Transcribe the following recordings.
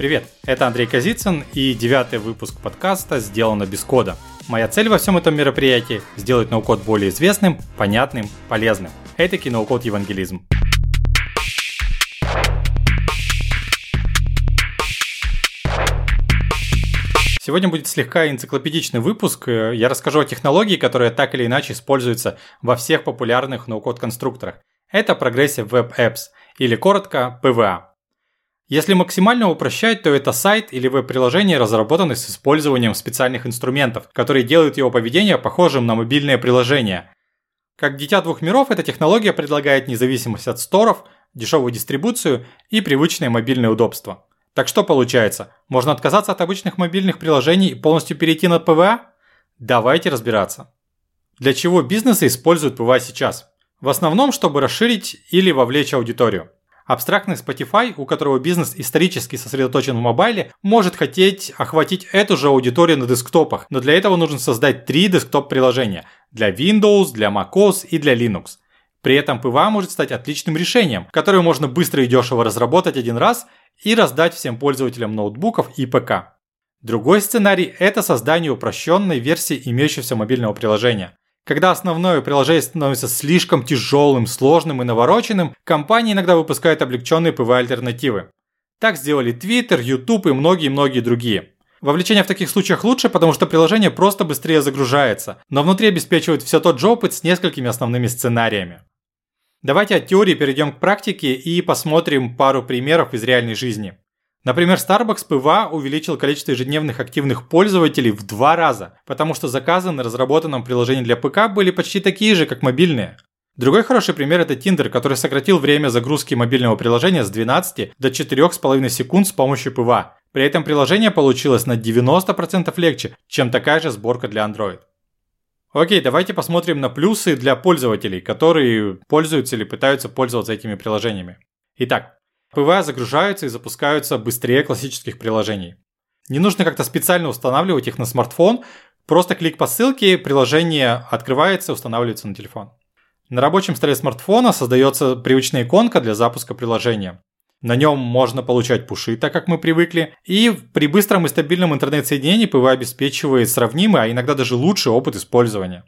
Привет, это Андрей Козицын и девятый выпуск подкаста «Сделано без кода». Моя цель во всем этом мероприятии – сделать ноу-код более известным, понятным, полезным. Это ноу-код евангелизм. Сегодня будет слегка энциклопедичный выпуск. Я расскажу о технологии, которая так или иначе используется во всех популярных ноу-код конструкторах. Это Progressive Web Apps, или коротко PWA. Если максимально упрощать, то это сайт или веб-приложение, разработанное с использованием специальных инструментов, которые делают его поведение похожим на мобильное приложение. Как дитя двух миров, эта технология предлагает независимость от сторов, дешевую дистрибуцию и привычное мобильное удобство. Так что получается? Можно отказаться от обычных мобильных приложений и полностью перейти на PWA? Давайте разбираться. Для чего бизнесы используют PWA сейчас? В основном, чтобы расширить или вовлечь аудиторию. Абстрактный Spotify, у которого бизнес исторически сосредоточен в мобайле, может хотеть охватить эту же аудиторию на десктопах, но для этого нужно создать три десктоп-приложения – для Windows, для macOS и для Linux. При этом PWA может стать отличным решением, которое можно быстро и дешево разработать один раз и раздать всем пользователям ноутбуков и ПК. Другой сценарий – это создание упрощенной версии имеющегося мобильного приложения. Когда основное приложение становится слишком тяжелым, сложным и навороченным, компании иногда выпускают облегченные PWA-альтернативы. Так сделали Twitter, YouTube и многие-многие другие. Вовлечение в таких случаях лучше, потому что приложение просто быстрее загружается, но внутри обеспечивает все тот же опыт с несколькими основными сценариями. Давайте от теории перейдем к практике и посмотрим пару примеров из реальной жизни. Например, Starbucks PWA увеличил количество ежедневных активных пользователей в два раза, потому что заказы на разработанном приложении для ПК были почти такие же, как мобильные. Другой хороший пример это Tinder, который сократил время загрузки мобильного приложения с 12 до 4,5 секунд с помощью PWA. При этом приложение получилось на 90% легче, чем такая же сборка для Android. Окей, давайте посмотрим на плюсы для пользователей, которые пользуются или пытаются пользоваться этими приложениями. Итак, PWA загружаются и запускаются быстрее классических приложений. Не нужно как-то специально устанавливать их на смартфон, просто клик по ссылке, приложение открывается устанавливается на телефон. На рабочем столе смартфона создается привычная иконка для запуска приложения. На нем можно получать пуши, так как мы привыкли, и при быстром и стабильном интернет-соединении PWA обеспечивает сравнимый, а иногда даже лучший опыт использования.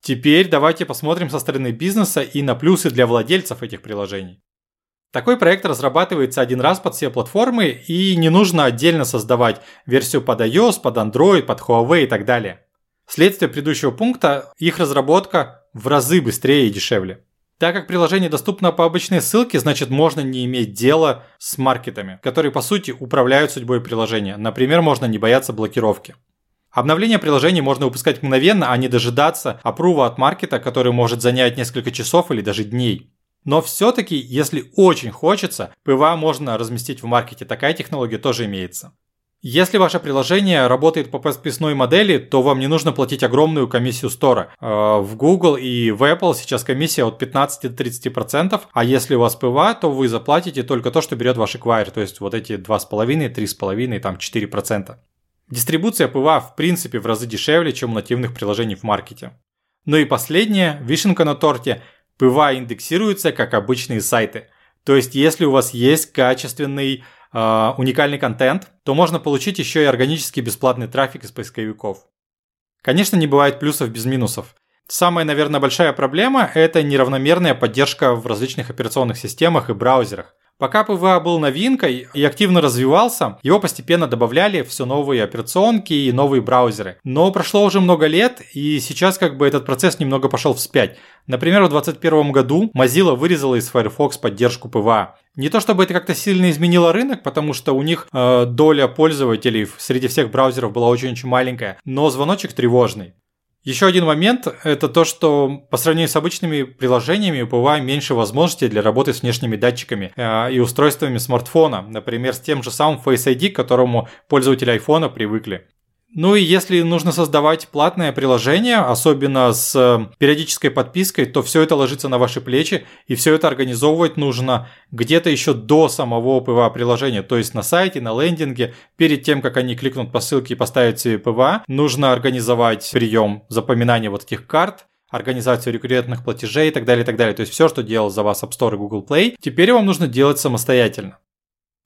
Теперь давайте посмотрим со стороны бизнеса и на плюсы для владельцев этих приложений. Такой проект разрабатывается один раз под все платформы и не нужно отдельно создавать версию под iOS, под Android, под Huawei и так далее. Следствие предыдущего пункта – их разработка в разы быстрее и дешевле. Так как приложение доступно по обычной ссылке, значит можно не иметь дела с маркетами, которые по сути управляют судьбой приложения. Например, можно не бояться блокировки. Обновление приложения можно выпускать мгновенно, а не дожидаться апрува от маркета, который может занять несколько часов или даже дней. Но все-таки, если очень хочется, PWA можно разместить в маркете, такая технология тоже имеется. Если ваше приложение работает по подписной модели, то вам не нужно платить огромную комиссию стора. В Google и в Apple сейчас комиссия от 15 до 30%, а если у вас PWA, то вы заплатите только то, что берет ваш эквайер, то есть вот эти 2,5, 3,5, там 4%. Дистрибуция PWA в принципе в разы дешевле, чем у нативных приложений в маркете. Ну и последнее, вишенка на торте – PWA индексируются как обычные сайты. То есть, если у вас есть качественный э, уникальный контент, то можно получить еще и органический бесплатный трафик из поисковиков. Конечно, не бывает плюсов без минусов. Самая, наверное, большая проблема – это неравномерная поддержка в различных операционных системах и браузерах. Пока PWA был новинкой и активно развивался, его постепенно добавляли все новые операционки и новые браузеры. Но прошло уже много лет, и сейчас как бы этот процесс немного пошел вспять. Например, в 2021 году Mozilla вырезала из Firefox поддержку PWA. Не то чтобы это как-то сильно изменило рынок, потому что у них э, доля пользователей среди всех браузеров была очень-очень маленькая, но звоночек тревожный. Еще один момент – это то, что по сравнению с обычными приложениями у PWA меньше возможностей для работы с внешними датчиками э, и устройствами смартфона, например, с тем же самым Face ID, к которому пользователи iPhone привыкли. Ну и если нужно создавать платное приложение, особенно с э, периодической подпиской, то все это ложится на ваши плечи, и все это организовывать нужно где-то еще до самого PWA приложения, то есть на сайте, на лендинге, перед тем, как они кликнут по ссылке и поставят себе PWA, нужно организовать прием запоминания вот этих карт, организацию рекуррентных платежей и так далее, и так далее. То есть все, что делал за вас App Store и Google Play, теперь вам нужно делать самостоятельно.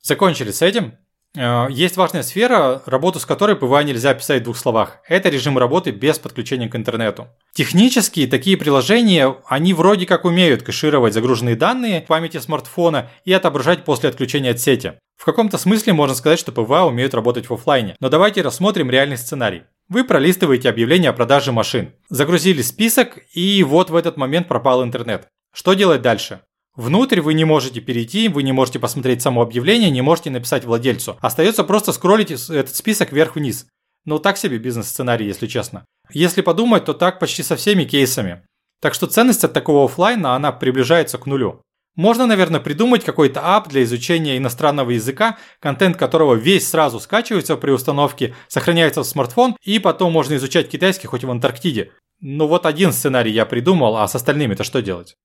Закончили с этим? Э, есть важная сфера, работу с которой PWA нельзя описать в двух словах. Это режим работы без подключения к интернету. Технически такие приложения, они вроде как умеют кэшировать загруженные данные в памяти смартфона и отображать после отключения от сети. В каком-то смысле можно сказать, что PWA умеют работать в офлайне. Но давайте рассмотрим реальный сценарий. Вы пролистываете объявление о продаже машин, загрузили список и вот в этот момент пропал интернет. Что делать дальше? Внутрь вы не можете перейти, вы не можете посмотреть само объявление, не можете написать владельцу. Остается просто скроллить этот список вверх-вниз. Ну, так себе бизнес-сценарий, если честно. Если подумать, то так почти со всеми кейсами. Так что ценность от такого офлайна, она приближается к нулю. Можно, наверное, придумать какой-то ап для изучения иностранного языка, контент которого весь сразу скачивается при установке, сохраняется в смартфон, и потом можно изучать китайский хоть в Антарктиде. Ну вот один сценарий я придумал, а с остальными-то что делать?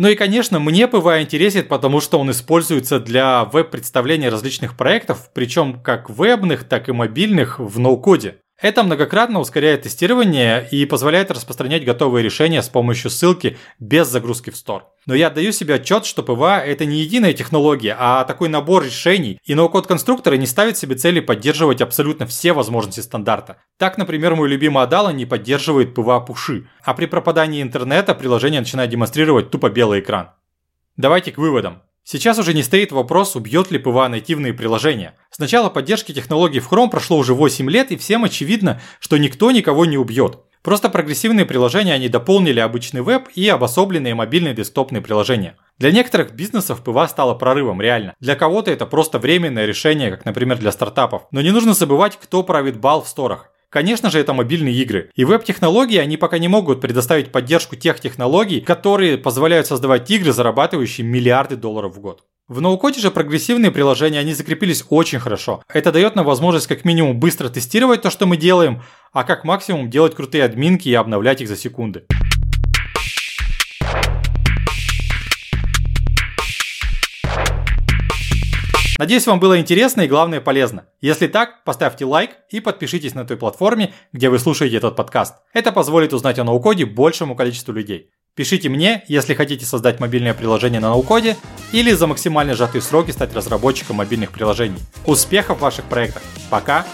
Ну и, конечно, мне PWA интересен, потому что он используется для веб-представления различных проектов, причем как вебных, так и мобильных в ноу-коде. Это многократно ускоряет тестирование и позволяет распространять готовые решения с помощью ссылки без загрузки в Store. Но я отдаю себе отчет, что PWA это не единая технология, а такой набор решений, и no-code конструкторы не ставят себе цели поддерживать абсолютно все возможности стандарта. Так, например, мой любимый Adalo не поддерживает PWA пуши, а при пропадании интернета приложение начинает демонстрировать тупо белый экран. Давайте к выводам. Сейчас уже не стоит вопрос, убьет ли PWA нативные приложения. С начала поддержки технологий в Chrome прошло уже 8 лет, и всем очевидно, что никто никого не убьет. Просто прогрессивные приложения они дополнили обычный веб и обособленные мобильные десктопные приложения. Для некоторых бизнесов PWA стало прорывом, реально. Для кого-то это просто временное решение, как, например, для стартапов. Но не нужно забывать, кто правит бал в сторах. Конечно же, это мобильные игры. И веб-технологии, они пока не могут предоставить поддержку тех технологий, которые позволяют создавать игры, зарабатывающие миллиарды долларов в год. В ноу-коде же прогрессивные приложения, они закрепились очень хорошо. Это дает нам возможность как минимум быстро тестировать то, что мы делаем, а как максимум делать крутые админки и обновлять их за секунды. Надеюсь, вам было интересно и главное полезно. Если так, поставьте лайк и подпишитесь на той платформе, где вы слушаете этот подкаст. Это позволит узнать о ноукоде большему количеству людей. Пишите мне, если хотите создать мобильное приложение на ноукоде или за максимально сжатые сроки стать разработчиком мобильных приложений. Успехов в ваших проектах. Пока